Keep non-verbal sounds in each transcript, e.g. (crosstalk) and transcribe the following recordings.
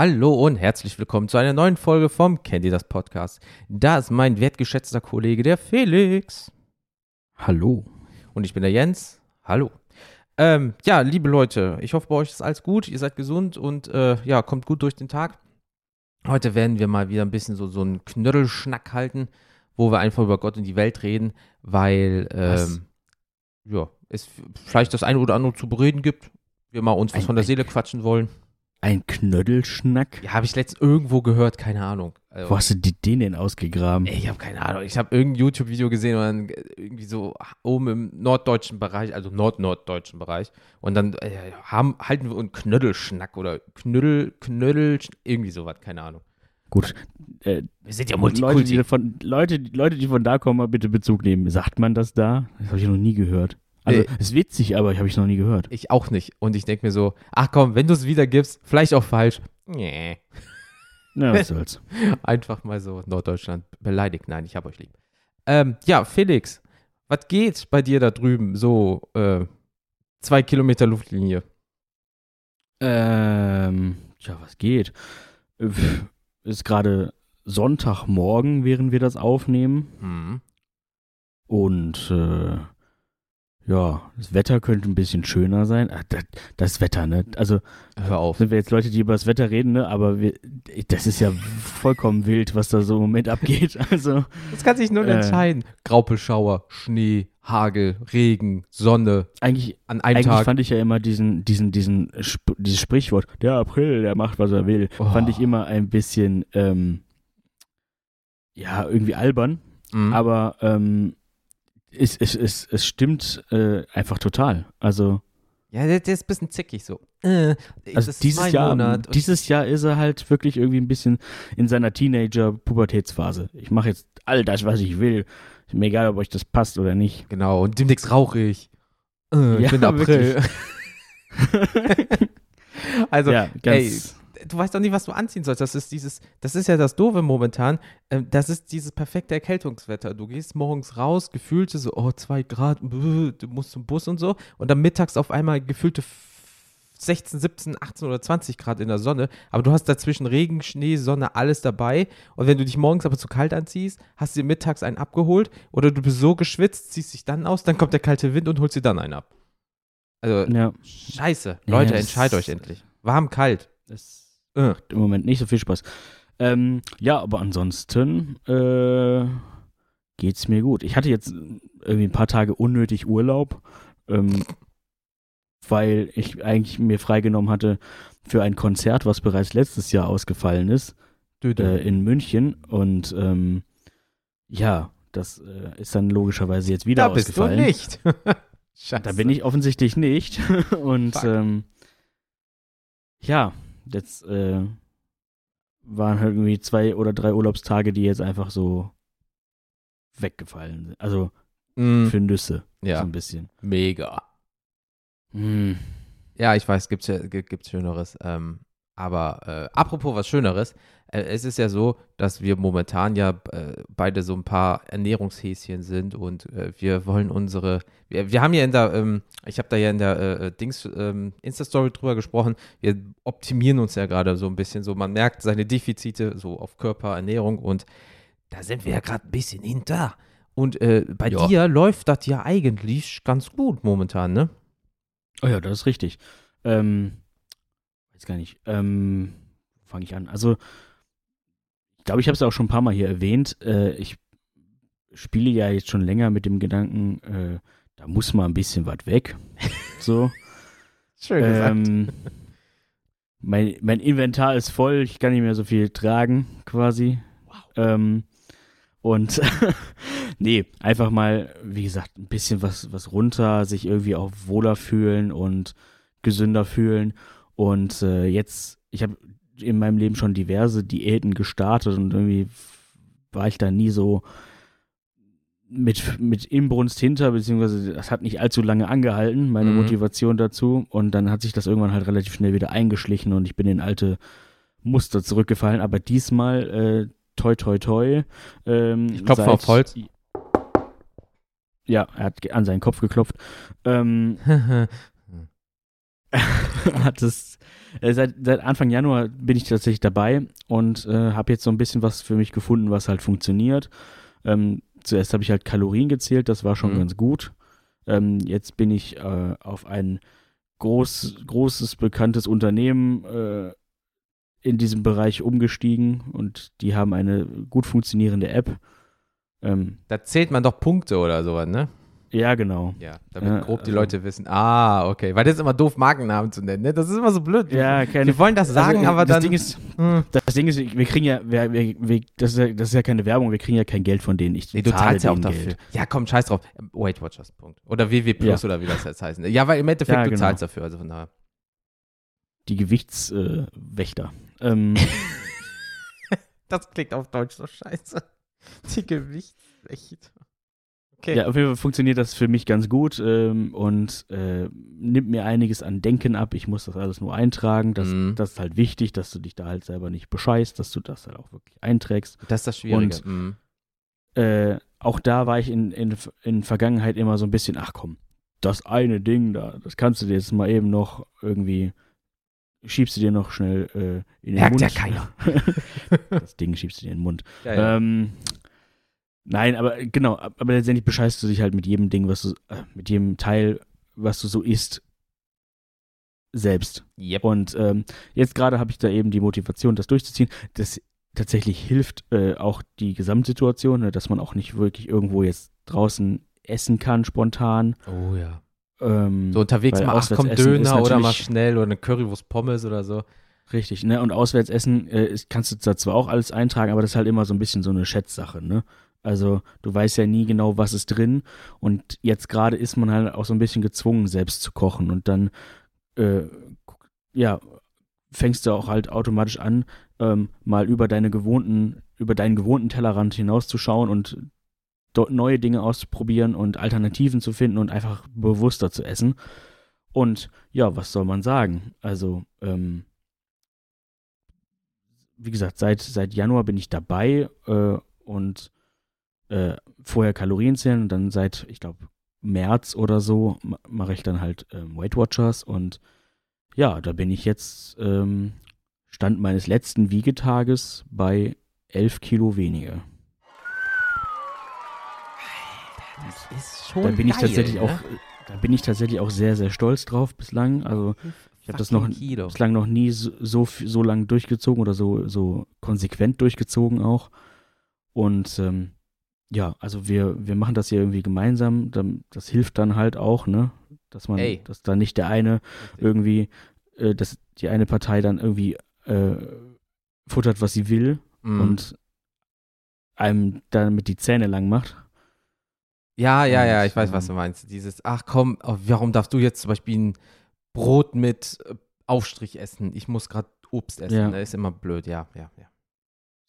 Hallo und herzlich willkommen zu einer neuen Folge vom Kennt ihr das Podcast. Da ist mein wertgeschätzter Kollege, der Felix. Hallo. Und ich bin der Jens. Hallo. Ähm, ja, liebe Leute, ich hoffe, bei euch ist alles gut, ihr seid gesund und äh, ja, kommt gut durch den Tag. Heute werden wir mal wieder ein bisschen so, so einen Knödelschnack halten, wo wir einfach über Gott und die Welt reden, weil ähm, ja, es vielleicht das eine oder andere zu bereden gibt. Wir mal uns was Ein- von der Seele quatschen wollen. Ein Knödelschnack? Ja, habe ich letztens irgendwo gehört, keine Ahnung. Also, Wo hast du die, den denn ausgegraben? Ey, Ich habe keine Ahnung. Ich habe irgendein YouTube-Video gesehen und dann irgendwie so oben im norddeutschen Bereich, also nord-norddeutschen Bereich. Und dann äh, haben, halten wir einen Knödelschnack oder Knödel, Knödel, irgendwie sowas, keine Ahnung. Gut. Äh, Wir sind ja Leute, die Multikulti. von, Leute, die- Leute, die von da kommen, mal bitte Bezug nehmen. Sagt man das da? Das habe ich noch nie gehört. Also, Nee. ist witzig, aber ich habe ich noch nie gehört. Ich auch nicht. Und ich denke mir so, ach komm, wenn du es wiedergibst, vielleicht auch falsch. Nee. Na, was (laughs) soll's. Einfach mal so Norddeutschland beleidigt. Nein, ich hab euch lieb. Ähm, ja, Felix, was geht bei dir da drüben? So, äh, zwei Kilometer Luftlinie. Ähm, tja, was geht? Äh, Ist gerade Sonntagmorgen, während wir das aufnehmen. Hm. Und äh, ja, das Wetter könnte ein bisschen schöner sein. Ah, das, das Wetter, ne? Also Hör auf. sind wir jetzt Leute, die über das Wetter reden, ne? Aber wir, das ist ja vollkommen wild, was da so im Moment abgeht. (laughs) Also Das kann sich nur Äh. entscheiden. Graupelschauer, Schnee, Hagel, Regen, Sonne eigentlich, an einem eigentlich Tag. fand ich ja immer diesen, diesen, diesen, Sp dieses Sprichwort, der April, der macht, was er will, Oh. fand ich immer ein bisschen, ähm, ja, irgendwie albern. Mhm. Aber ähm, es, es, es, es stimmt äh, einfach total. Also, ja, der, der ist ein bisschen zickig so. Äh, also dieses Jahr, Monat. Dieses Jahr ist er halt wirklich irgendwie ein bisschen in seiner Teenager-Pubertätsphase. Ich mache jetzt all das, was ich will. Ist mir egal, ob euch das passt oder nicht. Genau, und demnächst rauche ich. Äh, ich Ja, bin April. (laughs) also, ja, ganz. Du weißt doch nicht, was du anziehen sollst. Das ist dieses, das ist ja das Doofe momentan. Ähm, das ist dieses perfekte Erkältungswetter. Du gehst morgens raus, gefühlte so, oh, zwei Grad, du musst zum Bus und so. Und dann mittags auf einmal gefühlte 16, 17, 18 oder 20 Grad in der Sonne. Aber du hast dazwischen Regen, Schnee, Sonne, alles dabei. Und wenn du dich morgens aber zu kalt anziehst, hast du dir mittags einen abgeholt. Oder du bist so geschwitzt, ziehst dich dann aus, dann kommt der kalte Wind und holst dir dann einen ab. Also, ja, scheiße. Ja, Leute, das- entscheidet euch endlich. Warm, kalt. das Äh. im Moment nicht so viel Spaß. Ähm, ja, aber ansonsten äh, geht's mir gut. Ich hatte jetzt irgendwie ein paar Tage unnötig Urlaub, ähm, weil ich eigentlich mir freigenommen hatte für ein Konzert, was bereits letztes Jahr ausgefallen ist, äh, in München. Und ähm, ja, das äh, ist dann logischerweise jetzt wieder da bist du ausgefallen. nicht. (laughs) Scheiße. Da bin ich offensichtlich nicht. (laughs) Und ähm, ja, jetzt äh, waren halt irgendwie zwei oder drei Urlaubstage, die jetzt einfach so weggefallen sind. Also Mm, für Nüsse, so ja, ein bisschen. mega. Hm. Ja, ich weiß, gibt's, ja- gi- gibt's Schöneres. Ähm, aber äh, apropos was Schöneres, äh, es ist ja so, dass wir momentan ja äh, beide so ein paar Ernährungshäschen sind und äh, wir wollen unsere, wir, wir haben ja in der, ähm, ich habe da ja in der äh, äh, Dings ähm, Insta-Story drüber gesprochen, wir optimieren uns ja gerade so ein bisschen so, man merkt seine Defizite so auf Körper, Ernährung und da sind wir ja gerade ein bisschen hinter. Und äh, bei Ja. dir läuft das ja eigentlich ganz gut momentan, ne? Oh ja, das ist richtig. Ähm, weiß gar nicht. Ähm, fange ich an. Also, ich glaube, ich habe es auch schon ein paar Mal hier erwähnt. Äh, ich spiele ja jetzt schon länger mit dem Gedanken, äh, da muss mal ein bisschen was weg. (laughs) so. Schön Ähm, mein, mein Inventar ist voll, ich kann nicht mehr so viel tragen, quasi. Ähm, und (laughs) nee, einfach mal, wie gesagt, ein bisschen was, was runter, sich irgendwie auch wohler fühlen und gesünder fühlen. Und äh, jetzt, ich habe in meinem Leben schon diverse Diäten gestartet und irgendwie war ich da nie so mit, mit Inbrunst hinter, beziehungsweise das hat nicht allzu lange angehalten, meine Mhm. Motivation dazu. Und dann hat sich das irgendwann halt relativ schnell wieder eingeschlichen und ich bin in alte Muster zurückgefallen. Aber diesmal, äh, toi, toi, toi. Ähm, Ich klopfe seit- auf Holz. Ja, er hat an seinen Kopf geklopft. Ähm, (laughs) (laughs) hat es äh, seit, seit Anfang Januar bin ich tatsächlich dabei und äh, habe jetzt so ein bisschen was für mich gefunden, was halt funktioniert. Ähm, zuerst habe ich halt Kalorien gezählt, das war schon Mhm. ganz gut. Ähm, jetzt bin ich äh, auf ein groß, großes, bekanntes Unternehmen äh, in diesem Bereich umgestiegen und die haben eine gut funktionierende App. Ähm, Da zählt man doch Punkte oder sowas, ne? Ja, genau. Ja, damit Ja, grob die also- Leute wissen. Ah, okay. Weil das ist immer doof, Markennamen zu nennen, ne? Das ist immer so blöd. Ja, keine Wir wollen das sagen, also, aber das dann. Ding ist, Hm. das Ding ist, wir kriegen ja, wir, wir, das, ist ja, das ist ja keine Werbung, wir kriegen ja kein Geld von denen. Ich Nee, du zahlst ja auch dafür. Geld. Ja, komm, scheiß drauf. Weight Watchers, Punkt. Oder WW Plus oder wie das jetzt heißt. Ja, weil im Endeffekt Ja, du genau. zahlst dafür. Also von daher. Die Gewichtswächter. Äh, ähm, (laughs) Das klingt auf Deutsch so scheiße. Die Gewichtswächter. Okay. ja, auf jeden Fall funktioniert das für mich ganz gut ähm, und äh, nimmt mir einiges an Denken ab. Ich muss das alles nur eintragen. Das, Mhm. das ist halt wichtig, dass du dich da halt selber nicht bescheißt, dass du das halt auch wirklich einträgst. Das ist das Schwierige. Und- Mhm. äh, auch da war ich in, in, in Vergangenheit immer so ein bisschen, ach komm, das eine Ding da, das kannst du dir jetzt mal eben noch irgendwie, schiebst du dir noch schnell äh, in den Merkt Mund. ja keiner. (laughs) das Ding schiebst du dir in den Mund. Ja, ja. Ähm, nein, aber genau, aber letztendlich bescheißt du dich halt mit jedem Ding, was du, äh, mit jedem Teil, was du so isst, selbst. Yep. Und ähm, jetzt gerade habe ich da eben die Motivation, das durchzuziehen. Das tatsächlich hilft äh, auch die Gesamtsituation, ne, dass man auch nicht wirklich irgendwo jetzt draußen essen kann spontan. Oh ja. Ähm, So unterwegs mal, ach komm, Döner oder mal schnell oder eine Currywurst Pommes oder so. Richtig, ne? Und Auswärtsessen äh, ist, kannst du da zwar auch alles eintragen, aber das ist halt immer so ein bisschen so eine Schätzsache, ne? Also du weißt ja nie genau, was ist drin. Und jetzt gerade ist man halt auch so ein bisschen gezwungen, selbst zu kochen. Und dann, äh, ja, fängst du auch halt automatisch an, ähm, mal über deine gewohnten, über deinen gewohnten Tellerrand hinauszuschauen und dort neue Dinge auszuprobieren und Alternativen zu finden und einfach bewusster zu essen. Und ja, was soll man sagen? Also, ähm, wie gesagt, seit, seit Januar bin ich dabei äh, und äh, vorher Kalorien zählen und dann seit, ich glaube, März oder so ma- mache ich dann halt ähm, Weight Watchers und ja, da bin ich jetzt ähm, Stand meines letzten Wiegetages bei 11 Kilo weniger. Das ist schon Da bin ich geil, tatsächlich ne? auch, da bin ich tatsächlich auch sehr, sehr stolz drauf bislang. Also ich habe das noch, Kilo. bislang noch nie so, so, so lang durchgezogen oder so, so konsequent durchgezogen auch. Und ähm, ja, also wir, wir machen das hier irgendwie gemeinsam. Das hilft dann halt auch, ne? Dass man, Ey. dass da nicht der eine irgendwie, äh, dass die eine Partei dann irgendwie äh, futtert, was sie will Mhm. und einem damit die Zähne lang macht. Ja, ja, ja, ich weiß, was ähm, du meinst. Dieses, ach komm, oh, warum darfst du jetzt zum Beispiel ein Brot mit äh, Aufstrich essen? Ich muss gerade Obst essen. Ja. Das ist immer blöd, ja, ja, ja.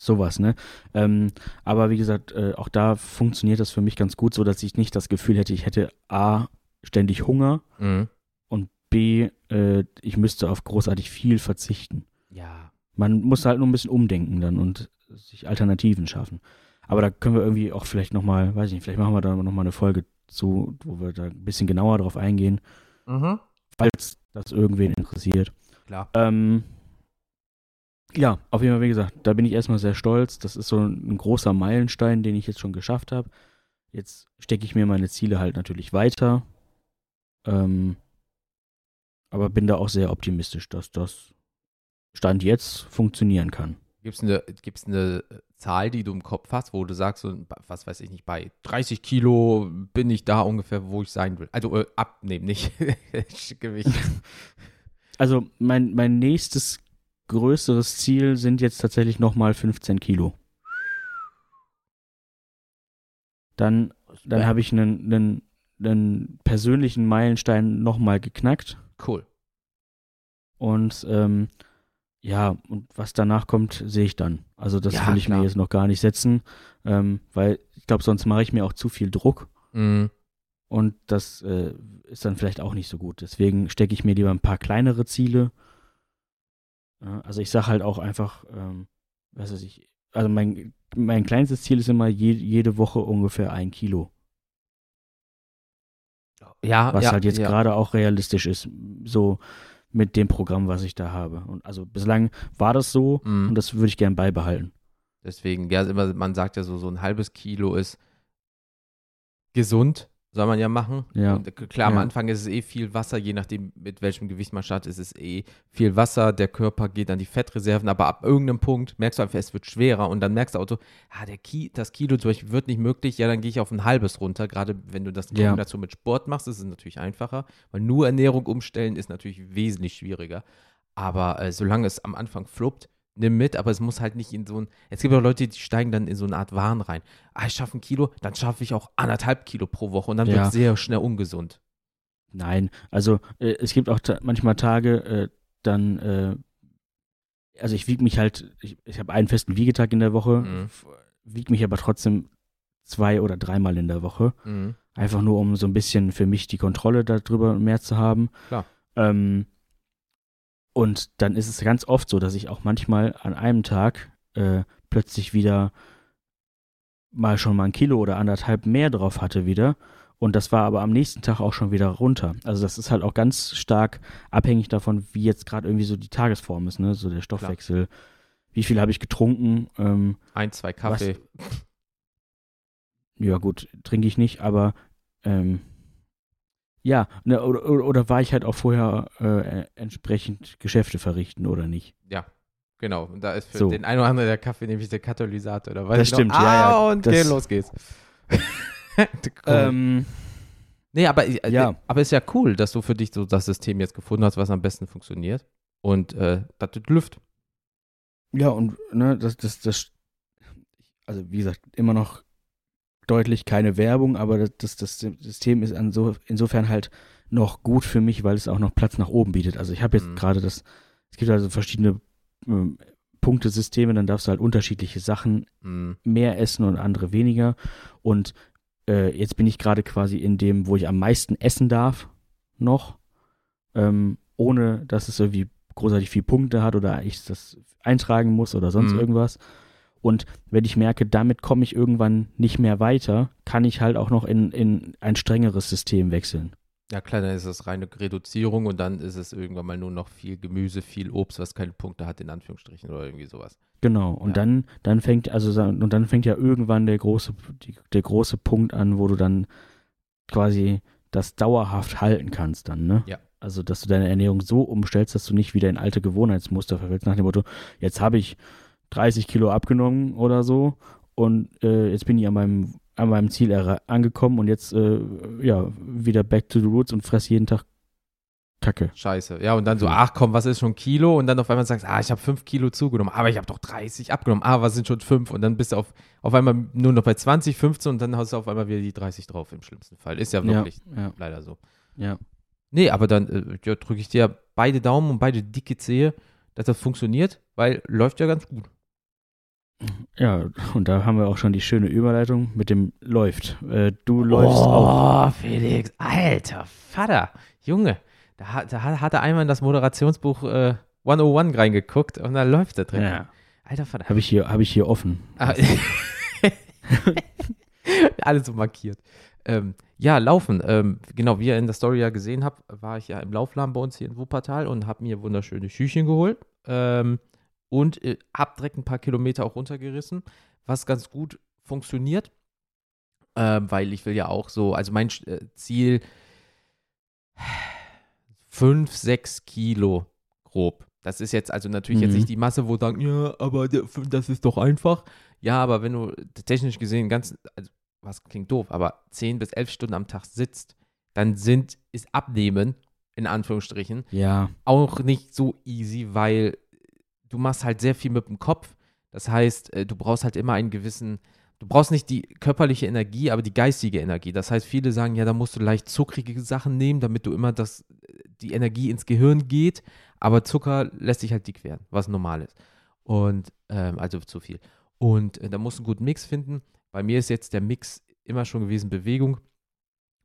Sowas, ne? Ähm, aber wie gesagt, äh, auch da funktioniert das für mich ganz gut, so dass ich nicht das Gefühl hätte, ich hätte A, ständig Hunger Mhm. und B, äh, ich müsste auf großartig viel verzichten. Ja. Man muss halt nur ein bisschen umdenken dann und sich Alternativen schaffen. Aber da können wir irgendwie auch vielleicht nochmal, weiß ich nicht, vielleicht machen wir da nochmal eine Folge zu, wo wir da ein bisschen genauer drauf eingehen, Mhm. falls das irgendwen interessiert. Klar. Ähm, ja, auf jeden Fall, wie gesagt, da bin ich erstmal sehr stolz. Das ist so ein, großer Meilenstein, den ich jetzt schon geschafft habe. Jetzt stecke ich mir meine Ziele halt natürlich weiter. Ähm, aber bin da auch sehr optimistisch, dass das Stand jetzt funktionieren kann. Gibt es eine, gibt's eine Zahl, die du im Kopf hast, wo du sagst, so, was weiß ich nicht, bei 30 Kilo bin ich da ungefähr, wo ich sein will? Also äh, abnehmen, nicht (laughs) Gewicht. Also mein, mein nächstes größeres Ziel sind jetzt tatsächlich nochmal 15 Kilo. Dann, dann habe ich einen, einen, einen persönlichen Meilenstein nochmal geknackt. Cool. Und ähm, ja, und was danach kommt, sehe ich dann. Also das Ja, will ich klar. mir jetzt noch gar nicht setzen, ähm, weil ich glaube, sonst mache ich mir auch zu viel Druck Mhm. und das äh, ist dann vielleicht auch nicht so gut. Deswegen stecke ich mir lieber ein paar kleinere Ziele. Ja, also ich sage halt auch einfach, ähm, was weiß ich, also mein, mein kleinstes Ziel ist immer je, jede Woche ungefähr ein Kilo. Ja, was ja, halt jetzt ja. gerade auch realistisch ist. So, mit dem Programm, was ich da habe. Und also bislang war das so Mhm. und das würde ich gern beibehalten. Deswegen, ja, immer, man sagt ja so, so ein halbes Kilo ist gesund, soll man ja machen. Ja. Und äh, klar, am Ja. Anfang ist es eh viel Wasser, je nachdem, mit welchem Gewicht man startet, ist es eh viel Wasser. Der Körper geht an die Fettreserven, aber ab irgendeinem Punkt merkst du einfach, es wird schwerer und dann merkst du auch so, ah, der Ki das Kilo zum Beispiel wird nicht möglich, ja, dann gehe ich auf ein halbes runter. Gerade wenn du das Ja. Kombination mit Sport machst, ist es natürlich einfacher, weil nur Ernährung umstellen ist natürlich wesentlich schwieriger. Aber äh, solange es am Anfang fluppt, nimm mit, aber es muss halt nicht in so ein. Es gibt auch Leute, die steigen dann in so eine Art Wahn rein. Ah, ich schaffe ein Kilo, dann schaffe ich auch anderthalb Kilo pro Woche und dann wird Ja. es sehr schnell ungesund. Nein, also äh, es gibt auch ta manchmal Tage, äh, dann, äh, also ich wiege mich halt, ich, ich habe einen festen Wiegetag in der Woche, Mhm. wiege mich aber trotzdem zwei oder dreimal in der Woche. Mhm. Einfach nur, um so ein bisschen für mich die Kontrolle darüber mehr zu haben. Klar. Ähm, und dann ist es ganz oft so, dass ich auch manchmal an einem Tag äh, plötzlich wieder mal schon mal ein Kilo oder anderthalb mehr drauf hatte wieder. Und das war aber am nächsten Tag auch schon wieder runter. Also das ist halt auch ganz stark abhängig davon, wie jetzt gerade irgendwie so die Tagesform ist, ne? So der Stoffwechsel. Wie viel habe ich getrunken? Ähm, Ein, zwei Kaffee. ja gut, trinke ich nicht, aber ähm, ja, ne, oder, oder, oder war ich halt auch vorher äh, entsprechend Geschäfte verrichten oder nicht? Ja. Genau, und da ist für So. den einen oder anderen der Kaffee nämlich der Katalysator. Da weiß Das ich stimmt, noch, ja, ja, ah, und das- okay, los geht's. (laughs) Ähm, nee, aber, äh, ja. aber ist ja cool, dass du für dich so das System jetzt gefunden hast, was am besten funktioniert. Und äh, das tut Luft. ja, und ne, das, das, das, also wie gesagt, immer noch deutlich keine Werbung, aber das, das, System ist so, insofern halt noch gut für mich, weil es auch noch Platz nach oben bietet. Also ich habe jetzt Mhm. gerade das, es gibt also verschiedene ähm, Punktesysteme, dann darfst du halt unterschiedliche Sachen Mhm. mehr essen und andere weniger. Und äh, jetzt bin ich gerade quasi in dem, wo ich am meisten essen darf, noch, ähm, ohne dass es irgendwie großartig viel Punkte hat oder ich das eintragen muss oder sonst Mhm. irgendwas. Und wenn ich merke, damit komme ich irgendwann nicht mehr weiter, kann ich halt auch noch in, in ein strengeres System wechseln. Ja, klar, dann ist das reine Reduzierung und dann ist es irgendwann mal nur noch viel Gemüse, viel Obst, was keine Punkte hat, in Anführungsstrichen oder irgendwie sowas. Genau. Und Ja. dann, dann fängt, also und dann fängt ja irgendwann der große, die, der große Punkt an, wo du dann quasi das dauerhaft halten kannst dann, ne? Ja. Also, dass du deine Ernährung so umstellst, dass du nicht wieder in alte Gewohnheitsmuster verfällst, nach dem Motto, jetzt habe ich 30 Kilo abgenommen oder so und äh, jetzt bin ich an meinem, an meinem Ziel angekommen und jetzt, äh, ja, wieder back to the roots und fress jeden Tag Kacke. Scheiße. Ja, und dann so, ach komm, was ist schon Kilo? Und dann auf einmal sagst, ah, ich habe fünf Kilo zugenommen, aber ich habe doch 30 abgenommen. Ah, was sind schon fünf? Und dann bist du auf, auf einmal nur noch bei 20, 15 und dann hast du auf einmal wieder die 30 drauf im schlimmsten Fall. Ist ja wirklich Ja, leider so. ja. Nee, aber dann äh, ja, drücke ich dir beide Daumen und beide dicke Zehe, dass das funktioniert, weil läuft ja ganz gut. Ja, und da haben wir auch schon die schöne Überleitung mit dem läuft. Äh, du läufst auch. Oh, Felix, alter Vater, Junge, da, hat- da hat er einmal in das Moderationsbuch äh, 101 reingeguckt und da läuft er drin. Ja, Alter Vater. habe ich hier, habe ich hier offen. Ah, (laughs) Alles so markiert. Ähm, ja, laufen. Ähm, genau, wie ihr in der Story ja gesehen habt, war ich ja im Laufladen bei uns hier in Wuppertal und habe mir wunderschöne Schüchchen geholt. Ähm, und äh, habe direkt ein paar Kilometer auch runtergerissen, was ganz gut funktioniert. Ähm, weil ich will ja auch so, also mein äh, Ziel (sighs) 5, 6 Kilo grob. Das ist jetzt also natürlich jetzt Mhm. nicht die Masse, wo sagen, ja, aber das ist doch einfach. Ja, aber wenn du technisch gesehen ganz, also was klingt doof, aber 10 bis 11 Stunden am Tag sitzt, dann sind, ist Abnehmen, in Anführungsstrichen, Ja, auch nicht so easy, weil du machst halt sehr viel mit dem Kopf. Das heißt, äh, du brauchst halt immer einen gewissen, du brauchst nicht die körperliche Energie, aber die geistige Energie. Das heißt, viele sagen, ja, da musst du leicht zuckrige Sachen nehmen, damit du immer das, die Energie ins Gehirn geht. Aber Zucker lässt sich halt dick werden, was normal ist. Und, ähm, also zu viel. Und äh, da musst du einen guten Mix finden. Bei mir ist jetzt der Mix immer schon gewesen Bewegung.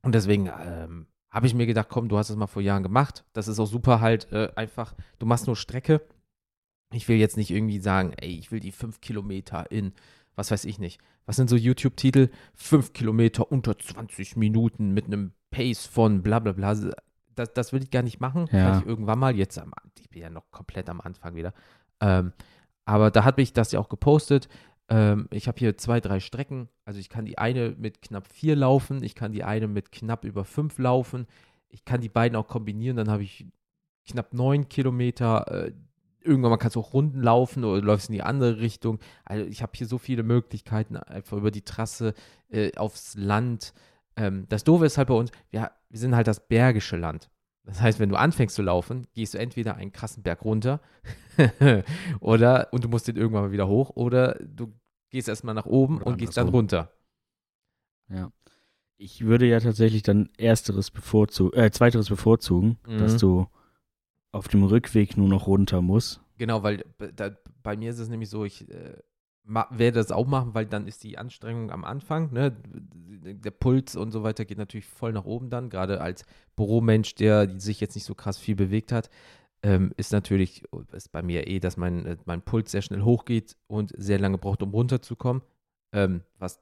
Und deswegen ähm, habe ich mir gedacht, komm, du hast es mal vor Jahren gemacht. Das ist auch super halt äh, einfach, du machst nur Strecke. Ich will jetzt nicht irgendwie sagen, ey, ich will die fünf Kilometer in, was weiß ich nicht. Was sind so YouTube-Titel? Fünf Kilometer unter 20 Minuten mit einem Pace von bla bla bla. das, das will ich gar nicht machen. Ja. Vielleicht irgendwann mal. Jetzt, am, ich bin ja noch komplett am Anfang wieder. Ähm, aber da habe ich das ja auch gepostet. Ähm, ich habe hier zwei, drei Strecken. Also ich kann die eine mit knapp vier laufen, ich kann die eine mit knapp über fünf laufen. Ich kann die beiden auch kombinieren, dann habe ich knapp neun Kilometer. Äh, irgendwann mal kannst du auch Runden laufen oder du läufst in die andere Richtung. Also ich habe hier so viele Möglichkeiten, einfach über die Trasse, äh, aufs Land. Ähm, das Doofe ist halt bei uns, wir, wir sind halt das bergische Land. Das heißt, wenn du anfängst zu laufen, gehst du entweder einen krassen Berg runter (laughs) oder und du musst den irgendwann mal wieder hoch oder du gehst erstmal nach oben Oder und gehst dann runter. Ja. Ich würde ja tatsächlich dann ersteres bevorzugen, äh, zweiteres bevorzugen, Mhm. dass du auf dem Rückweg nur noch runter musst. Genau, weil da, bei mir ist es nämlich so, ich äh, werde das auch machen, weil dann ist die Anstrengung am Anfang, ne? Der Puls und so weiter geht natürlich voll nach oben dann, gerade als Büromensch, der sich jetzt nicht so krass viel bewegt hat, ähm, ist natürlich, ist bei mir eh, dass mein, äh, mein Puls sehr schnell hochgeht und sehr lange braucht, um runterzukommen, ähm, was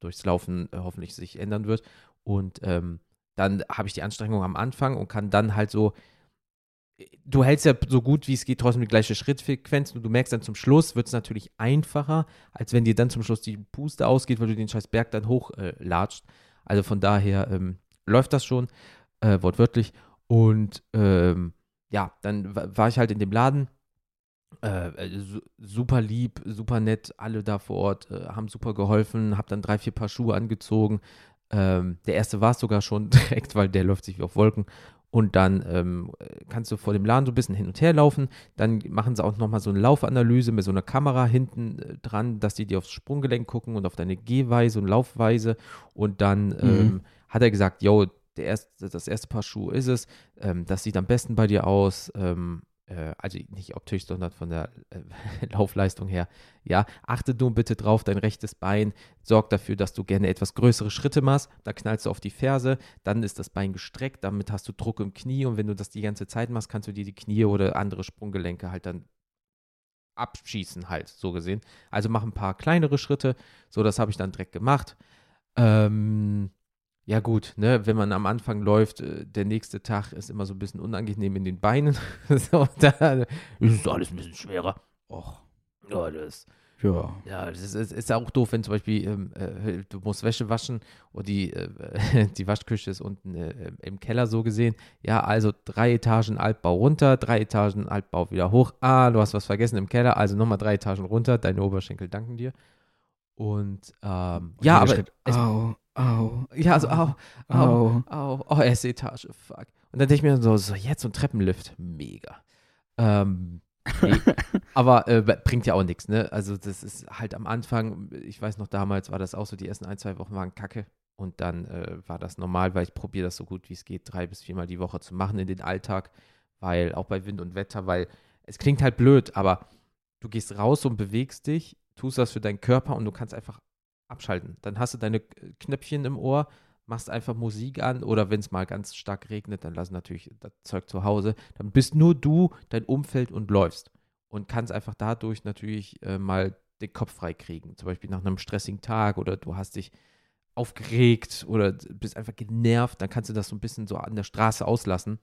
durchs Laufen äh, hoffentlich sich ändern wird. Und ähm, dann habe ich die Anstrengung am Anfang und kann dann halt so du hältst ja so gut wie es geht trotzdem die gleiche Schrittfrequenz und du merkst dann zum Schluss wird es natürlich einfacher, als wenn dir dann zum Schluss die Puste ausgeht, weil du den scheiß Berg dann hoch äh. Also von daher ähm, läuft das schon, äh, wortwörtlich. Und ähm, ja, dann wa- war ich halt in dem Laden. Äh, äh, su super lieb, super nett, alle da vor Ort äh, haben super geholfen, hab dann drei, vier Paar Schuhe angezogen. Ähm, der erste war es sogar schon (laughs) direkt, weil der läuft sich wie auf Wolken. Und dann ähm, kannst du vor dem Laden so ein bisschen hin und her laufen. Dann machen sie auch nochmal so eine Laufanalyse mit so einer Kamera hinten äh, dran, dass die dir aufs Sprunggelenk gucken und auf deine Gehweise und Laufweise. Und dann ähm, hat er gesagt, yo, erste, das erste Paar Schuhe ist es. Ähm, das sieht am besten bei dir aus. Äh, also nicht optisch, sondern von der äh, (laughs) Laufleistung her. Ja, achte nur bitte drauf, dein rechtes Bein sorgt dafür, dass du gerne etwas größere Schritte machst. Da knallst du auf die Ferse, dann ist das Bein gestreckt, damit hast du Druck im Knie und wenn du das die ganze Zeit machst, kannst du dir die Knie oder andere Sprunggelenke halt dann abschießen, halt, so gesehen. Also mach ein paar kleinere Schritte. So, das habe ich dann direkt gemacht. Ähm, ja, gut, ne, wenn man am Anfang läuft, äh, der nächste Tag ist immer so ein bisschen unangenehm in den Beinen. (laughs) so, da ist alles ein bisschen schwerer. Och, ja, das Ja. ja, das ist, ist, auch doof, wenn zum Beispiel ähm, äh, du musst Wäsche waschen und die, äh, (laughs) die Waschküche ist unten äh, im Keller so gesehen. Ja, also drei Etagen Altbau runter, drei Etagen Altbau wieder hoch. Ah, du hast was vergessen im Keller, also nochmal drei Etagen runter. Deine Oberschenkel danken dir. Und ähm, ja, aber es, au, au, ja, also au, au, au. au, oh, erste Etage, fuck. Und dann denke ich mir so, so jetzt so ein Treppenlift, mega. Ähm, nee, (laughs) aber äh, bringt ja auch nichts, ne? Also das ist halt am Anfang, ich weiß noch damals war das auch so, die ersten ein, zwei Wochen waren kacke. Und dann äh, war das normal, weil ich probiere das so gut wie es geht, drei bis viermal die Woche zu machen in den Alltag, weil auch bei Wind und Wetter, weil es klingt halt blöd, aber du gehst raus und bewegst dich, tust das für deinen Körper und du kannst einfach abschalten. Dann hast du deine äh, Knöpfchen im Ohr, machst einfach Musik an oder wenn es mal ganz stark regnet, dann lass natürlich das Zeug zu Hause. Dann bist nur du, dein Umfeld und läufst. Und kannst einfach dadurch natürlich äh, mal den Kopf frei kriegen. Zum Beispiel nach einem stressigen Tag oder du hast dich aufgeregt oder bist einfach genervt, dann kannst du das so ein bisschen so an der Straße auslassen.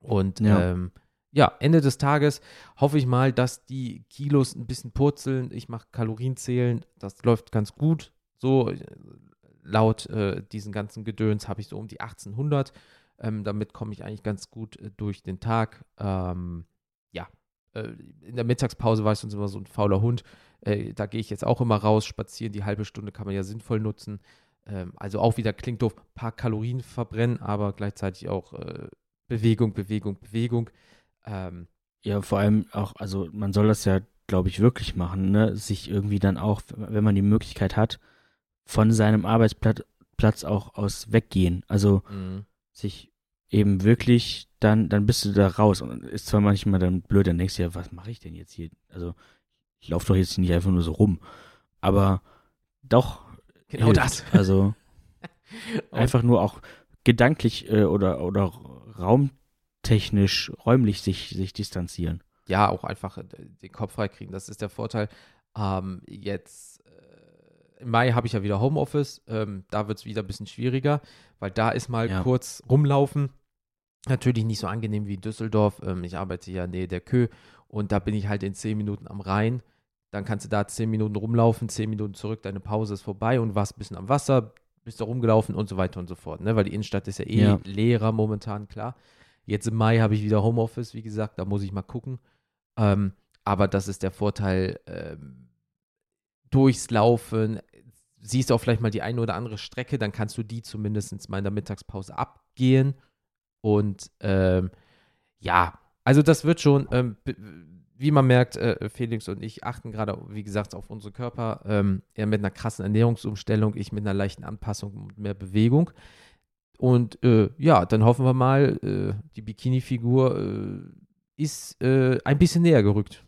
Und Ja. ähm, ja, Ende des Tages hoffe ich mal, dass die Kilos ein bisschen purzeln. Ich mache Kalorienzählen, das läuft ganz gut. So, laut äh, diesen ganzen Gedöns habe ich so um die 1800. Ähm, damit komme ich eigentlich ganz gut äh, durch den Tag. Ähm, ja, äh, in der Mittagspause war ich sonst immer so ein fauler Hund. Äh, da gehe ich jetzt auch immer raus, spazieren. Die halbe Stunde kann man ja sinnvoll nutzen. Ähm, also auch wieder klingt doof, ein paar Kalorien verbrennen, aber gleichzeitig auch äh, Bewegung, Bewegung, Bewegung. Ähm, Ja, vor allem auch, also man soll das ja, glaube ich, wirklich machen, ne? Sich irgendwie dann auch, wenn man die Möglichkeit hat, von seinem Arbeitsplatz Platz auch aus weggehen. Also mh. sich eben wirklich, dann, dann bist du da raus. Und ist zwar manchmal dann blöd, dann denkst du ja, was mache ich denn jetzt hier? Also, ich laufe doch jetzt nicht einfach nur so rum. Aber doch. genau hilft. das. Also (laughs) einfach nur auch gedanklich äh, oder, oder raumtechnisch, räumlich sich, sich distanzieren. ja, auch einfach äh, den Kopf freikriegen. Das ist der Vorteil. Ähm, jetzt äh, im Mai habe ich ja wieder Homeoffice. Ähm, da wird es wieder ein bisschen schwieriger, weil da ist mal Ja. kurz rumlaufen Natürlich nicht so angenehm wie in Düsseldorf. Ähm, ich arbeite ja nähe der Kö und da bin ich halt in zehn Minuten am Rhein. Dann kannst du da zehn Minuten rumlaufen, zehn Minuten zurück, deine Pause ist vorbei und warst ein bisschen am Wasser, bist da rumgelaufen und so weiter und so fort. Ne? Weil die Innenstadt ist ja eh Ja. leerer momentan, klar. Jetzt im Mai habe ich wieder Homeoffice, wie gesagt, da muss ich mal gucken. Ähm, aber das ist der Vorteil, ähm, durchs Laufen, siehst auch vielleicht mal die eine oder andere Strecke, dann kannst du die zumindest mal in der Mittagspause abgehen. Und ähm, ja, also das wird schon, ähm, wie man merkt, äh, Felix und ich achten gerade, wie gesagt, auf unsere Körper. Ähm, er mit einer krassen Ernährungsumstellung, ich mit einer leichten Anpassung und mehr Bewegung. Und äh, ja, dann hoffen wir mal, äh, die Bikini-Figur äh, ist äh, ein bisschen näher gerückt.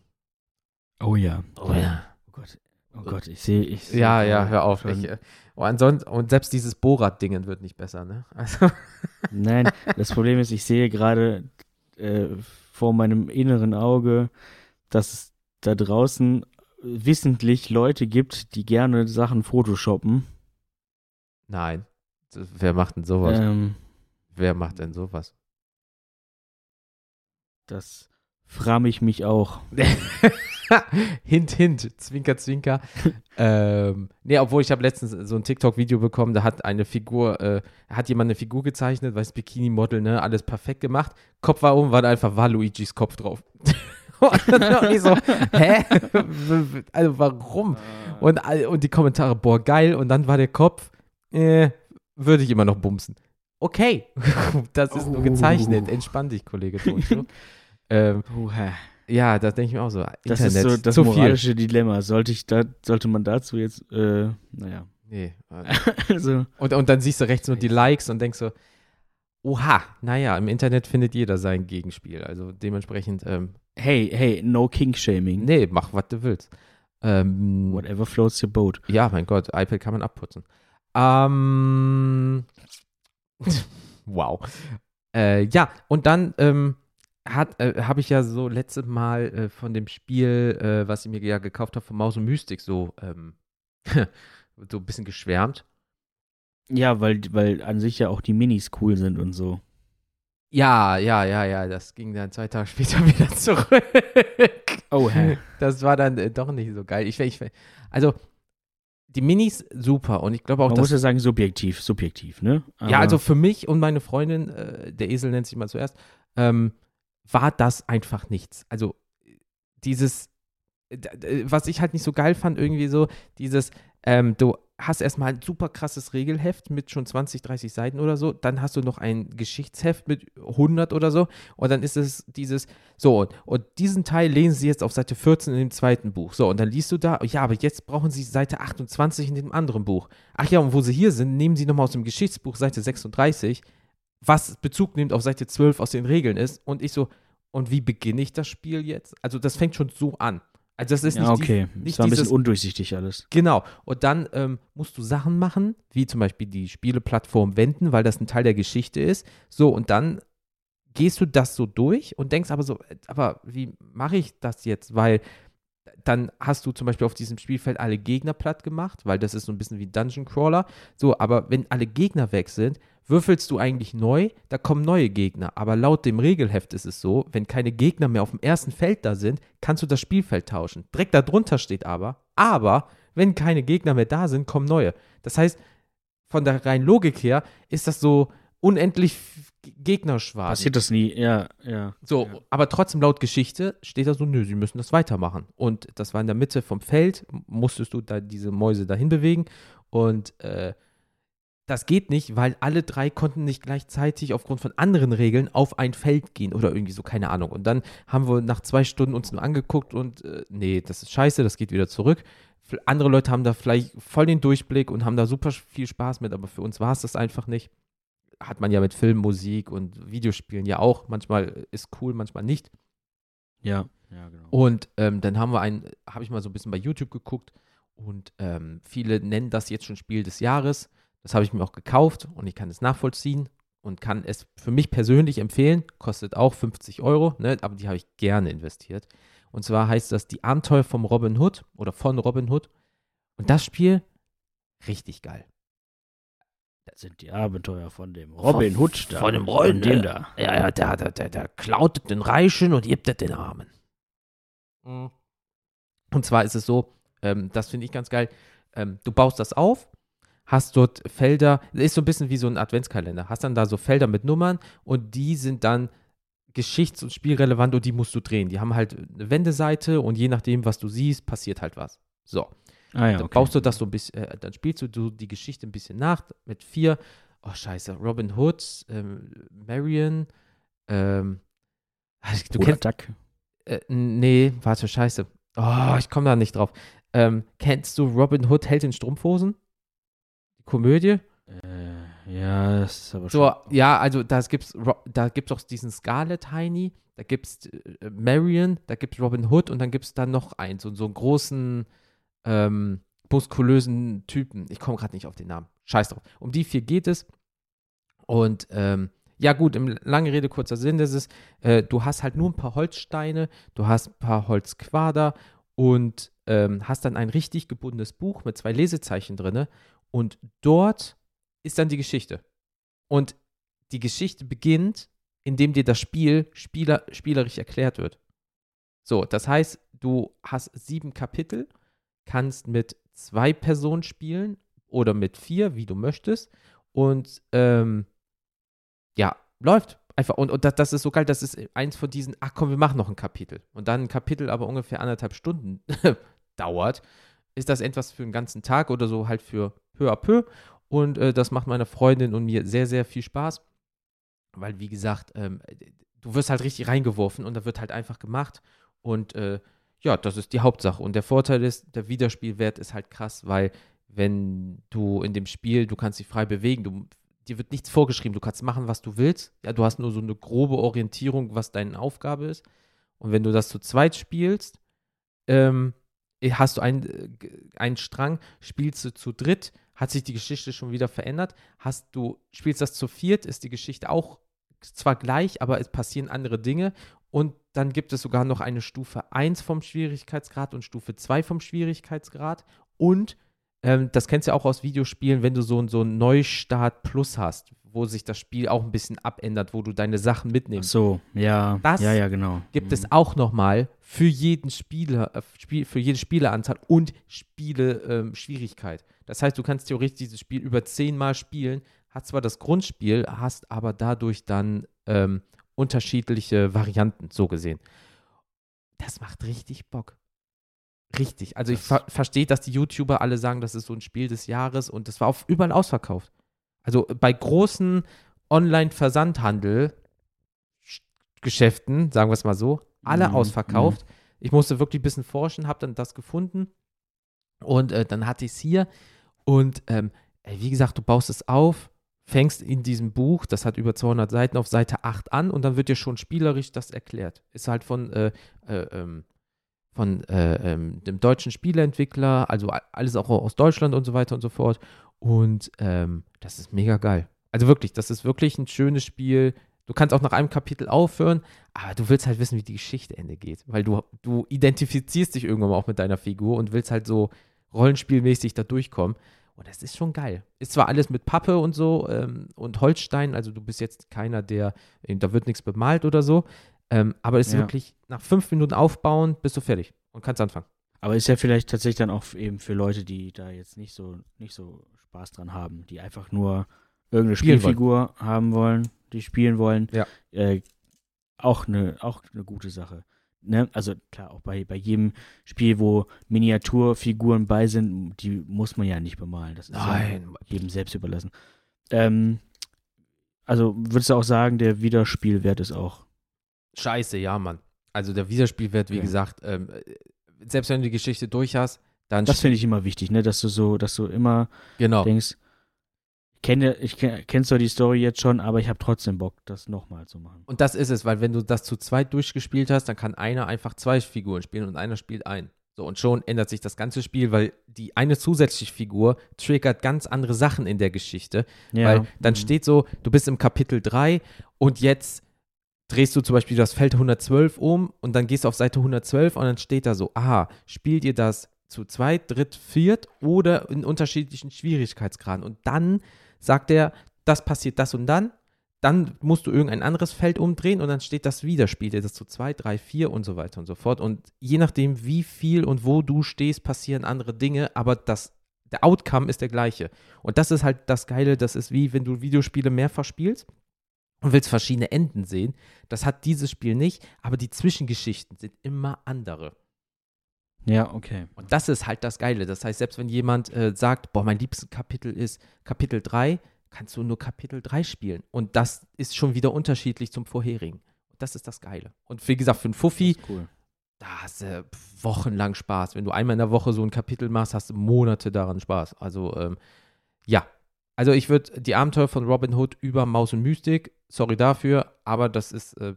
Oh ja. Oh ja. Oh Gott. Oh Gott, ich sehe. Ich seh Ja, ja, hör auf. Ich, äh, oh, ansonsten, und selbst dieses Borat-Dingen wird nicht besser, ne? (laughs) Also, Nein, das Problem ist, ich sehe gerade äh, vor meinem inneren Auge, dass es da draußen wissentlich Leute gibt, die gerne Sachen photoshoppen. nein. Wer macht denn sowas? Ähm, Wer macht denn sowas? das frage ich mich auch. (laughs) hint, hint, zwinker, zwinker. (laughs) ähm, nee, obwohl ich habe letztens so ein TikTok-Video bekommen, da hat eine Figur, äh, hat jemand eine Figur gezeichnet, weiß Bikini-Model, ne, alles perfekt gemacht. Kopf war oben, war da einfach Waluigis Kopf drauf. (laughs) und dann war ich so, hä? also warum? Und, all- und die Kommentare, boah, geil. Und dann war der Kopf, äh, würde ich immer noch bumsen. Okay, (laughs) das ist nur Oh. gezeichnet. Entspann dich, Kollege Toncho. (laughs) ähm, ja, das denke ich mir auch so. Das Internet, ist so das zu viel. moralische Dilemma. Sollte ich da, sollte man dazu jetzt, äh, naja. Nee. (laughs) Also, Und, und dann siehst du rechts nur die Likes und denkst so, oha, naja, im Internet findet jeder sein Gegenspiel. Also dementsprechend, ähm, hey, hey, no King-Shaming. nee, mach, was du willst. Ähm, Whatever floats your boat. Ja, mein Gott, iPad kann man abputzen. Ähm, wow. Äh, ja, und dann ähm, hat, äh, habe ich ja so letztes Mal äh, von dem Spiel, äh, was ich mir ja gekauft habe, von Maus und Mystik, so, ähm, (laughs) so ein bisschen geschwärmt. Ja, weil, weil an sich ja auch die Minis cool sind und so. Ja, ja, ja, ja, das ging dann zwei Tage später (laughs) wieder zurück. Oh, hä? Das war dann äh, doch nicht so geil. Ich, ich, also, die Minis super und ich glaube auch, Man muss ja sagen, subjektiv, subjektiv, ne? Ja, Aber- also für mich und meine Freundin, äh, der Esel nennt sich mal zuerst, ähm, war das einfach nichts. Also dieses, was ich halt nicht so geil fand, irgendwie so, dieses, ähm, du hast erstmal ein super krasses Regelheft mit schon 20, 30 Seiten oder so, dann hast du noch ein Geschichtsheft mit 100 oder so und dann ist es dieses, so, und, diesen Teil lesen sie jetzt auf Seite 14 in dem zweiten Buch. So, und dann liest du da, ja, aber jetzt brauchen sie Seite 28 in dem anderen Buch. Ach ja, und wo sie hier sind, nehmen sie nochmal aus dem Geschichtsbuch Seite 36, was Bezug nimmt auf Seite 12 aus den Regeln ist. Und ich so, und wie beginne ich das Spiel jetzt? Also, das fängt schon so an. Also, das ist ja, nicht, okay. die, nicht es war ein bisschen undurchsichtig alles. Genau. Und dann ähm, musst du Sachen machen, wie zum Beispiel die Spieleplattform wenden, weil das ein Teil der Geschichte ist. So, und dann gehst du das so durch und denkst aber so, äh, aber wie mache ich das jetzt? Weil dann hast du zum Beispiel auf diesem Spielfeld alle Gegner platt gemacht, weil das ist so ein bisschen wie Dungeon Crawler. So, aber wenn alle Gegner weg sind, würfelst du eigentlich neu, da kommen neue Gegner. Aber laut dem Regelheft ist es so, wenn keine Gegner mehr auf dem ersten Feld da sind, kannst du das Spielfeld tauschen. Direkt darunter steht aber, aber wenn keine Gegner mehr da sind, kommen neue. Das heißt, von der reinen Logik her ist das so unendlich Gegnerschwarz. Passiert das nie? Ja, ja. So, Ja. aber trotzdem laut Geschichte steht da so, nö, sie müssen das weitermachen. Und das war in der Mitte vom Feld, musstest du da diese Mäuse dahin bewegen. Und äh, das geht nicht, weil alle drei konnten nicht gleichzeitig aufgrund von anderen Regeln auf ein Feld gehen oder irgendwie so, keine Ahnung. Und dann haben wir nach zwei Stunden uns nur angeguckt und äh, nee, das ist scheiße, das geht wieder zurück. Andere Leute haben da vielleicht voll den Durchblick und haben da super viel Spaß mit, aber für uns war es das einfach nicht. Hat man ja mit Film, Musik und Videospielen ja auch. Manchmal ist cool, manchmal nicht. Ja. Ja, genau. Und ähm, dann haben wir ein, habe ich mal so ein bisschen bei YouTube geguckt und ähm, viele nennen das jetzt schon Spiel des Jahres. Das habe ich mir auch gekauft und ich kann es nachvollziehen und kann es für mich persönlich empfehlen. Kostet auch 50 Euro, ne, aber die habe ich gerne investiert. Und zwar heißt das Die Abenteuer vom Robin Hood oder von Robin Hood. Und das Spiel, richtig geil. Das sind die Abenteuer von dem Robin Hood da. Von dem Rollen, dem äh, da. Ja, ja, der, der, der, der klaut den Reichen und gibt den Armen. Mhm. Und zwar ist es so, ähm, das finde ich ganz geil, ähm, du baust das auf, hast dort Felder, ist so ein bisschen wie so ein Adventskalender, hast dann da so Felder mit Nummern und die sind dann geschichts- und spielrelevant und die musst du drehen. Die haben halt eine Wendeseite und je nachdem, was du siehst, passiert halt was. So. Ah ja, Dann okay. baust du das so ein bisschen, äh, dann spielst du, du die Geschichte ein bisschen nach mit vier, oh scheiße, Robin Hood, ähm, Marion, ähm, du Oder kennst, Duck. äh, nee, warte, scheiße, oh, ich komme da nicht drauf. Ähm, kennst du Robin Hood Held in Strumpfhosen? Die Komödie? Äh, ja, das ist aber So, schon. ja, also da gibt's, da gibt's auch diesen Scarlet Heini, da gibt's äh, Marion, da gibt's Robin Hood und dann gibt's dann noch einen, so, so einen großen, ähm, muskulösen Typen. Ich komme gerade nicht auf den Namen. Scheiß drauf. Um die vier geht es. Und ähm, ja, gut, im lange Rede, kurzer Sinn, das ist, äh, du hast halt nur ein paar Holzsteine, du hast ein paar Holzquader und ähm, hast dann ein richtig gebundenes Buch mit zwei Lesezeichen drin. Und dort ist dann die Geschichte. Und die Geschichte beginnt, indem dir das Spiel spieler, spielerisch erklärt wird. So, das heißt, du hast sieben Kapitel, kannst mit zwei Personen spielen oder mit vier, wie du möchtest. Und ähm, ja, läuft. Einfach. Und, und das, das ist so geil, das ist eins von diesen, ach komm, wir machen noch ein Kapitel. Und dann ein Kapitel aber ungefähr anderthalb Stunden (laughs) dauert, ist das etwas für einen ganzen Tag oder so halt für peu à peu. Und äh, das macht meiner Freundin und mir sehr, sehr viel Spaß. Weil, wie gesagt, ähm, du wirst halt richtig reingeworfen und da wird halt einfach gemacht. Und äh, ja, das ist die Hauptsache. Und der Vorteil ist, der Wiederspielwert ist halt krass, weil wenn du in dem Spiel, du kannst dich frei bewegen, du, dir wird nichts vorgeschrieben, du kannst machen, was du willst. Ja, du hast nur so eine grobe Orientierung, was deine Aufgabe ist. Und wenn du das zu zweit spielst, ähm, hast du einen, äh, einen Strang, spielst du zu dritt, hat sich die Geschichte schon wieder verändert. Hast du, spielst das zu viert, ist die Geschichte auch zwar gleich, aber es passieren andere Dinge. Und dann gibt es sogar noch eine Stufe 1 vom Schwierigkeitsgrad und Stufe 2 vom Schwierigkeitsgrad. Und ähm, das kennst du auch aus Videospielen, wenn du so, so einen Neustart Plus hast, wo sich das Spiel auch ein bisschen abändert, wo du deine Sachen Ach mitnimmst. so, ja. Das ja, ja, genau. Gibt Mhm. es auch nochmal für jeden Spieler, äh, für jede Spieleranzahl und Spiele ähm, Schwierigkeit. Das heißt, du kannst theoretisch dieses Spiel über zehnmal spielen, hast zwar das Grundspiel, hast aber dadurch dann ähm, unterschiedliche Varianten, so gesehen. Das macht richtig Bock. Richtig. Also ich Das- ver verstehe, dass die YouTuber alle sagen, das ist so ein Spiel des Jahres und das war auf überall ausverkauft. Also bei großen Online-Versandhandel Geschäften, sagen wir es mal so, alle Mhm, ausverkauft. Ich musste wirklich ein bisschen forschen, habe dann das gefunden und äh, dann hatte ich es hier und ähm, wie gesagt, du baust es auf, fängst in diesem Buch, das hat über 200 Seiten, auf Seite 8 an und dann wird dir schon spielerisch das erklärt. Ist halt von, äh, äh, ähm, von äh, ähm, dem deutschen Spieleentwickler, also alles auch aus Deutschland und so weiter und so fort. Und ähm, das ist mega geil. Also wirklich, das ist wirklich ein schönes Spiel. Du kannst auch nach einem Kapitel aufhören, aber du willst halt wissen, wie die Geschichte Ende geht. Weil du, du identifizierst dich irgendwann mal auch mit deiner Figur und willst halt so rollenspielmäßig da durchkommen. Und das ist schon geil. Ist zwar alles mit Pappe und so ähm, und Holzstein, also du bist jetzt keiner, der, äh, da wird nichts bemalt oder so, ähm, aber es ist Ja. wirklich nach fünf Minuten aufbauen, bist du fertig und kannst anfangen. Aber ist ja vielleicht tatsächlich dann auch eben für Leute, die da jetzt nicht so, nicht so Spaß dran haben, die einfach nur irgendeine Spielen wollen. Spielfigur haben wollen, die spielen wollen. Ja. Äh, auch eine auch eine gute Sache. Ne? Also klar, auch bei, bei jedem Spiel, wo Miniaturfiguren bei sind, die muss man ja nicht bemalen. Das ist ja jedem selbst überlassen. Ähm, also würdest du auch sagen, der Wiederspielwert ist auch. Scheiße, ja, Mann. Also der Wiederspielwert, wie Ja. gesagt, ähm, äh, selbst wenn du die Geschichte durch hast, dann Das finde ich immer wichtig, ne? Dass du so, dass du immer genau. denkst, kenne, ich kenn, kennst du die Story jetzt schon, aber ich habe trotzdem Bock, das nochmal zu machen. Und das ist es, weil wenn du das zu zweit durchgespielt hast, dann kann einer einfach zwei Figuren spielen und einer spielt ein. So, und schon ändert sich das ganze Spiel, weil die eine zusätzliche Figur triggert ganz andere Sachen in der Geschichte. Weil dann Mhm. steht so, du bist im Kapitel 3 und jetzt drehst du zum Beispiel das Feld 112 um und dann gehst du auf Seite 112 und dann steht da so, aha, spielt ihr das zu zweit, dritt, viert oder in unterschiedlichen Schwierigkeitsgraden. Und dann sagt er, das passiert das und dann, dann musst du irgendein anderes Feld umdrehen und dann steht das wieder, spielt er das zu zwei, drei, vier und so weiter und so fort. Und je nachdem, wie viel und wo du stehst, passieren andere Dinge, aber das, der Outcome ist der gleiche. Und das ist halt das Geile, das ist wie, wenn du Videospiele mehrfach spielst und willst verschiedene Enden sehen. Das hat dieses Spiel nicht, aber die Zwischengeschichten sind immer andere. Ja, okay. Und das ist halt das Geile. Das heißt, selbst wenn jemand äh, sagt, boah, mein liebstes Kapitel ist Kapitel 3, kannst du nur Kapitel 3 spielen. Und das ist schon wieder unterschiedlich zum vorherigen. Und das ist das Geile. Und wie gesagt, für einen Fuffi, cool. da hast du wochenlang Spaß. Wenn du einmal in der Woche so ein Kapitel machst, hast du Monate daran Spaß. Also, ähm, ja. Also ich würde die Abenteuer von Robin Hood über Maus und Mystik, sorry dafür, aber das ist äh,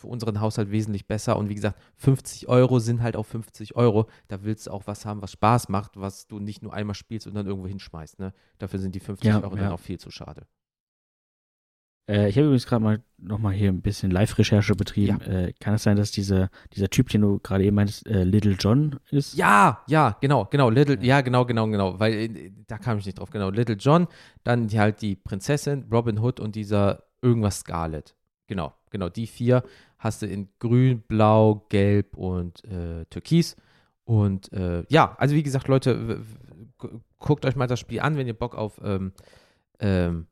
für unseren Haushalt wesentlich besser. Und wie gesagt, 50 Euro sind halt auch 50 Euro. Da willst du auch was haben, was Spaß macht, was du nicht nur einmal spielst und dann irgendwo hinschmeißt. Ne? Dafür sind die 50 Ja, Euro ja. dann auch viel zu schade. Äh, ich habe übrigens gerade mal nochmal hier ein bisschen Live-Recherche betrieben. Äh, kann es sein, dass dieser, dieser Typ, den du gerade eben meintest, äh, Little John ist? Ja, ja, genau, genau. Little, ja, genau, genau, genau. Weil äh, da kam ich nicht drauf. Genau. Little John, dann halt die Prinzessin, Robin Hood und dieser irgendwas Scarlet. Genau, genau. Die vier hast du in Grün, Blau, Gelb und äh, Türkis. Und äh, ja, also wie gesagt, Leute, guckt euch mal das Spiel an, wenn ihr Bock auf ähm, ähm,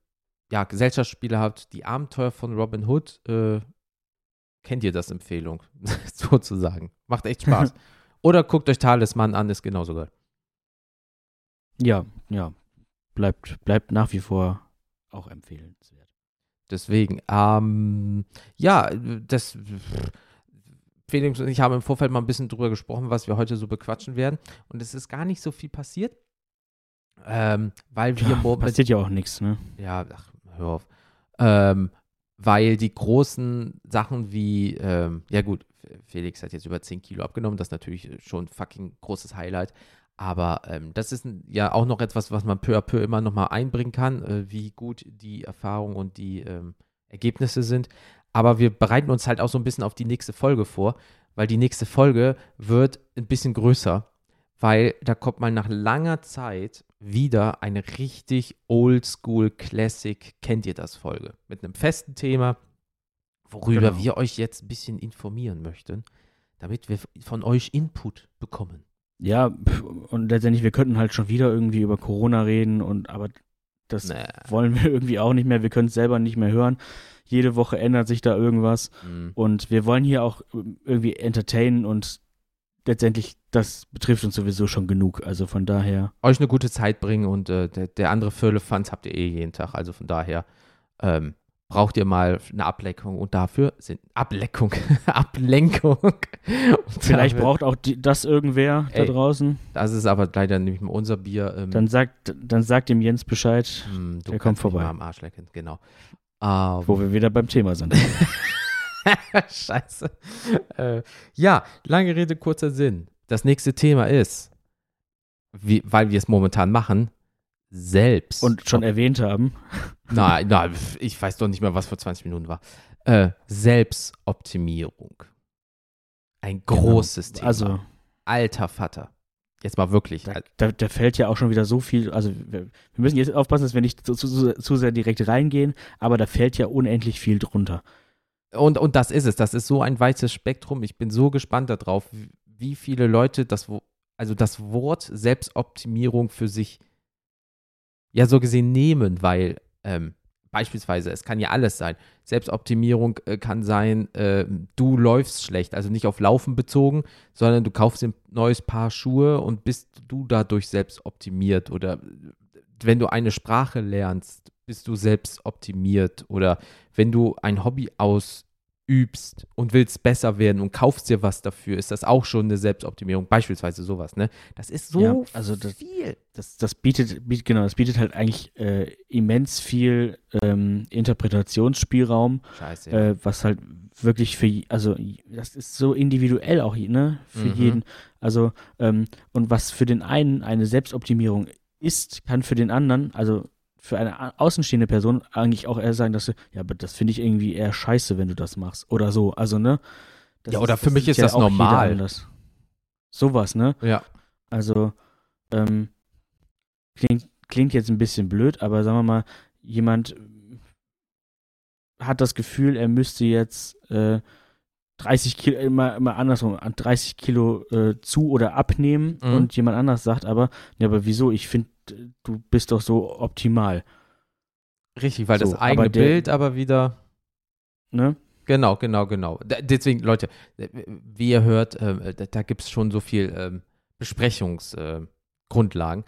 ja, Gesellschaftsspiele habt. Die Abenteuer von Robin Hood, äh, kennt ihr das Empfehlung, (laughs) sozusagen. Macht echt Spaß. (laughs) Oder guckt euch Talisman an, ist genauso geil. Ja, ja. Bleibt, bleibt nach wie vor auch empfehlenswert. Deswegen, ähm, ja, das, Felix und ich haben im Vorfeld mal ein bisschen drüber gesprochen, was wir heute so bequatschen werden. Und es ist gar nicht so viel passiert, ähm, weil wir Ja, momentan passiert ja auch nichts, ne? ja, ach, hör auf. Ähm, weil die großen Sachen wie, ähm, ja gut, Felix hat jetzt über 10 Kilo abgenommen, das ist natürlich schon ein fucking großes Highlight. Aber ähm, das ist ja auch noch etwas, was man peu à peu immer noch mal einbringen kann, äh, wie gut die Erfahrung und die ähm, Ergebnisse sind. Aber wir bereiten uns halt auch so ein bisschen auf die nächste Folge vor, weil die nächste Folge wird ein bisschen größer, weil da kommt mal nach langer Zeit wieder eine richtig oldschool Classic, kennt ihr das Folge, mit einem festen Thema, worüber Genau. wir euch jetzt ein bisschen informieren möchten, damit wir von euch Input bekommen. Ja, und letztendlich, wir könnten halt schon wieder irgendwie über Corona reden und aber das Nee. wollen wir (laughs) irgendwie auch nicht mehr. Wir können es selber nicht mehr hören. Jede Woche ändert sich da irgendwas Mm. und wir wollen hier auch irgendwie entertainen und letztendlich, das betrifft uns sowieso schon genug. Also von daher, Euch eine gute Zeit bringen und äh, der, der andere Firlefanz habt ihr eh jeden Tag. Also von daher ähm, braucht ihr mal eine Ablenkung und dafür sind Ablenkung, (laughs) Ablenkung. Vielleicht dafür- braucht auch die, das irgendwer da Ey. draußen. Das ist aber leider nicht mehr unser Bier. Ähm, Dann sagt, dann sagt dem Jens Bescheid, hm, du der kommt vorbei. Mal am Arsch lecken, genau. Ähm, wo wir wieder beim Thema sind. (laughs) Scheiße. Äh, ja, lange Rede, kurzer Sinn. Das nächste Thema ist, wie, weil wir es momentan machen, selbst. Und schon erwähnt haben. (laughs) Nein, nein, ich weiß doch nicht mehr, was vor 20 Minuten war. Äh, Selbstoptimierung. Ein großes Thema. Also, Alter Vater. Jetzt mal wirklich. da, da, da fällt ja auch schon wieder so viel. Also, wir, wir müssen jetzt aufpassen, dass wir nicht zu, zu, zu sehr direkt reingehen, aber da fällt ja unendlich viel drunter. Und, und das ist es. Das ist so ein weites Spektrum. Ich bin so gespannt darauf, wie- viele Leute das, also das Wort Selbstoptimierung für sich ja so gesehen nehmen, weil ähm, beispielsweise, es kann ja alles sein. Selbstoptimierung äh, kann sein, äh, du läufst schlecht, also nicht auf Laufen bezogen, sondern du kaufst ein neues Paar Schuhe und bist du dadurch selbst optimiert oder wenn du eine Sprache lernst, bist du selbst optimiert oder wenn du ein Hobby ausübst und willst besser werden und kaufst dir was dafür, ist das auch schon eine Selbstoptimierung, beispielsweise sowas, ne? Das ist so Ja, also das- viel. Das, das bietet, bietet, genau, das bietet halt eigentlich äh, immens viel ähm, Interpretationsspielraum, Scheiße. Ja. äh, was halt wirklich für, also das ist so individuell auch, ne, für Mhm. jeden. Also, ähm, und was für den einen eine Selbstoptimierung ist, kann für den anderen, also für eine außenstehende Person eigentlich auch eher sagen, dass sie, ja, aber das finde ich irgendwie eher scheiße, wenn du das machst. Oder so. Also, ne? Das Ja, oder für mich ist das jeder normal. Sowas, ne? ja. Also, ähm, klingt, klingt jetzt ein bisschen blöd, aber sagen wir mal, jemand hat das Gefühl, er müsste jetzt äh, 30 Kilo, immer, immer andersrum, 30 Kilo äh, zu oder abnehmen Mhm. und jemand anders sagt aber, ja, aber wieso? Ich finde, du bist doch so optimal, Richtig, weil So, das eigene aber der- Bild aber wieder. ne? Genau, genau, genau. Deswegen, Leute, wie ihr hört, ähm, da, da gibt es schon so viel ähm, Besprechungsgrundlagen. Äh, Grundlagen.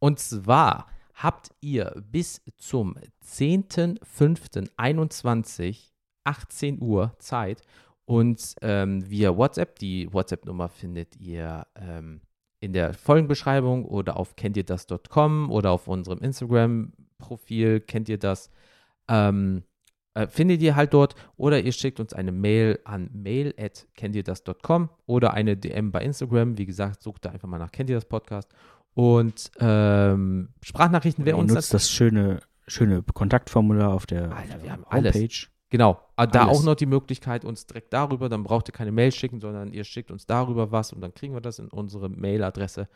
Und zwar habt ihr bis zum 10.05.21 18 Uhr Zeit und ähm, via WhatsApp, die WhatsApp-Nummer findet ihr ähm, in der Folgenbeschreibung oder auf kennt ihr das.com oder auf unserem Instagram-Profil kennt ihr das. Ähm, äh, findet ihr halt dort oder ihr schickt uns eine Mail an mail at kenntierdas.com oder eine DM bei Instagram. Wie gesagt, sucht da einfach mal nach Kennt ihr das Podcast. Und ähm, Sprachnachrichten wäre uns nutzt das schöne, schöne Kontaktformular auf der, Alter, auf wir haben der alles. Genau, aber da Alles. auch noch die Möglichkeit, uns direkt darüber, dann braucht ihr keine Mail schicken, sondern ihr schickt uns darüber was und dann kriegen wir das in unsere Mailadresse.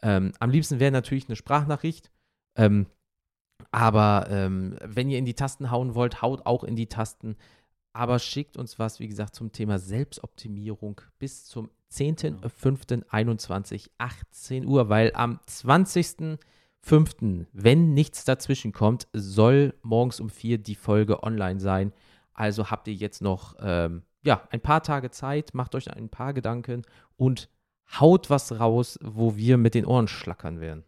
Ähm, am liebsten wäre natürlich eine Sprachnachricht. Ähm, aber ähm, wenn ihr in die Tasten hauen wollt, haut auch in die Tasten. Aber schickt uns was, wie gesagt, zum Thema Selbstoptimierung bis zum 10.05.21, 18 Uhr, weil am 20.05., wenn nichts dazwischen kommt, soll morgens um 4 die Folge online sein. Also habt ihr jetzt noch ähm, ja, ein paar Tage Zeit, macht euch ein paar Gedanken und haut was raus, wo wir mit den Ohren schlackern werden.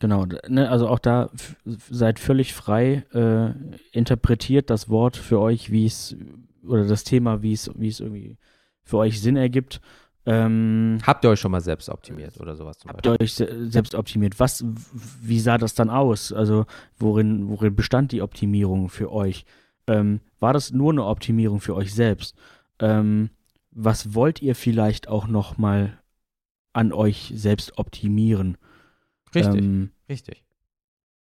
Genau, ne, also auch da seid völlig frei, äh, interpretiert das Wort für euch, wie es, oder das Thema, wie es, wie es irgendwie für euch Sinn ergibt. Ähm, Habt ihr euch schon mal selbst optimiert oder sowas zum habt ihr euch se selbst optimiert? Was, wie sah das dann aus? Also worin, worin bestand die Optimierung für euch? Ähm, war das nur eine Optimierung für euch selbst? Ähm, was wollt ihr vielleicht auch noch mal an euch selbst optimieren? Richtig, Ähm, richtig.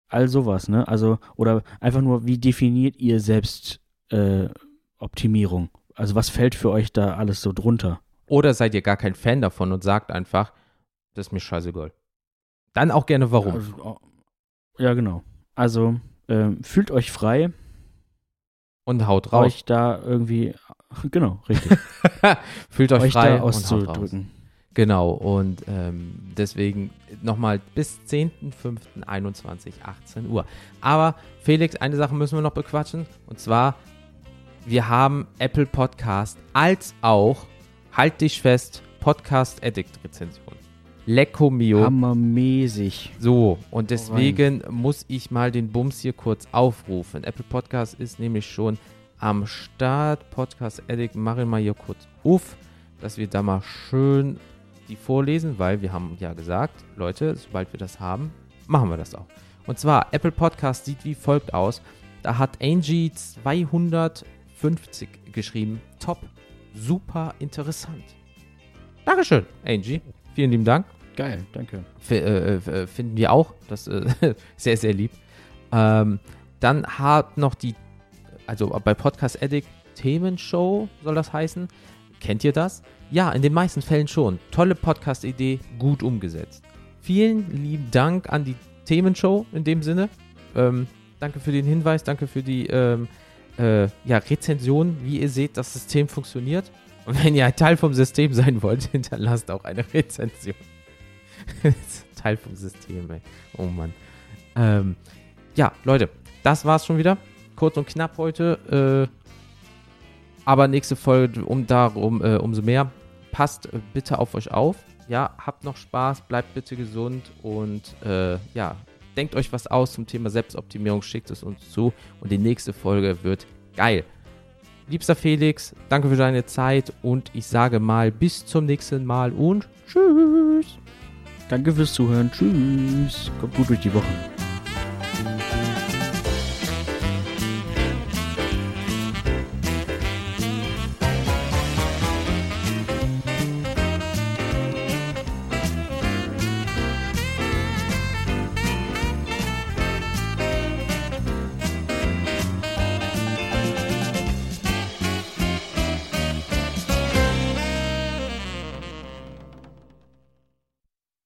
all sowas, ne? Also, oder einfach nur, wie definiert ihr selbst äh, Optimierung? Also, was fällt für euch da alles so drunter? Oder seid ihr gar kein Fan davon und sagt einfach, das ist mir scheißegal. Dann auch gerne warum. Also, oh, ja, genau. Also, ähm, fühlt euch frei, und haut raus. euch da irgendwie, (laughs) genau, richtig, (laughs) Fühlt euch, euch frei auszudrücken. Genau, und ähm, deswegen nochmal bis 10.05.21, 18 Uhr. Aber Felix, eine Sache müssen wir noch bequatschen. Und zwar, wir haben Apple Podcast als auch, halt dich fest, Podcast Addict Rezension. Lecco Mio. Hammermäßig. So, und deswegen muss ich mal den Bums hier kurz aufrufen. Apple Podcast ist nämlich schon am Start. Podcast Addict, mach ihn mal hier kurz auf, dass wir da mal schön die vorlesen, weil wir haben ja gesagt, Leute, sobald wir das haben, machen wir das auch. Und zwar, Apple Podcast sieht wie folgt aus. Da hat Angie 250 geschrieben. Top, super interessant. Dankeschön, Angie. Vielen lieben Dank. Geil, danke. F äh, äh, finden wir auch. Das äh, (laughs) sehr, sehr lieb. Ähm, dann hat noch die, also bei Podcast Addict Themenshow soll das heißen. Kennt ihr das? Ja, in den meisten Fällen schon. Tolle Podcast-Idee, gut umgesetzt. Vielen lieben Dank an die Themenshow in dem Sinne. Ähm, danke für den Hinweis, danke für die ähm, äh, ja, Rezension. Wie ihr seht, das System funktioniert. Und wenn ihr ein Teil vom System sein wollt, (laughs) hinterlasst auch eine Rezension. (laughs) Teil vom System, ey. Oh Mann. Ähm, ja, Leute, das war's schon wieder. Kurz und knapp heute. Äh, aber nächste Folge um darum, äh, umso mehr. Passt äh, bitte auf euch auf. Ja, habt noch Spaß, bleibt bitte gesund und äh, ja, denkt euch was aus zum Thema Selbstoptimierung, schickt es uns zu und die nächste Folge wird geil. Liebster Felix, danke für deine Zeit und ich sage mal bis zum nächsten Mal und tschüss. Danke fürs Zuhören. Tschüss. Kommt gut durch die Woche.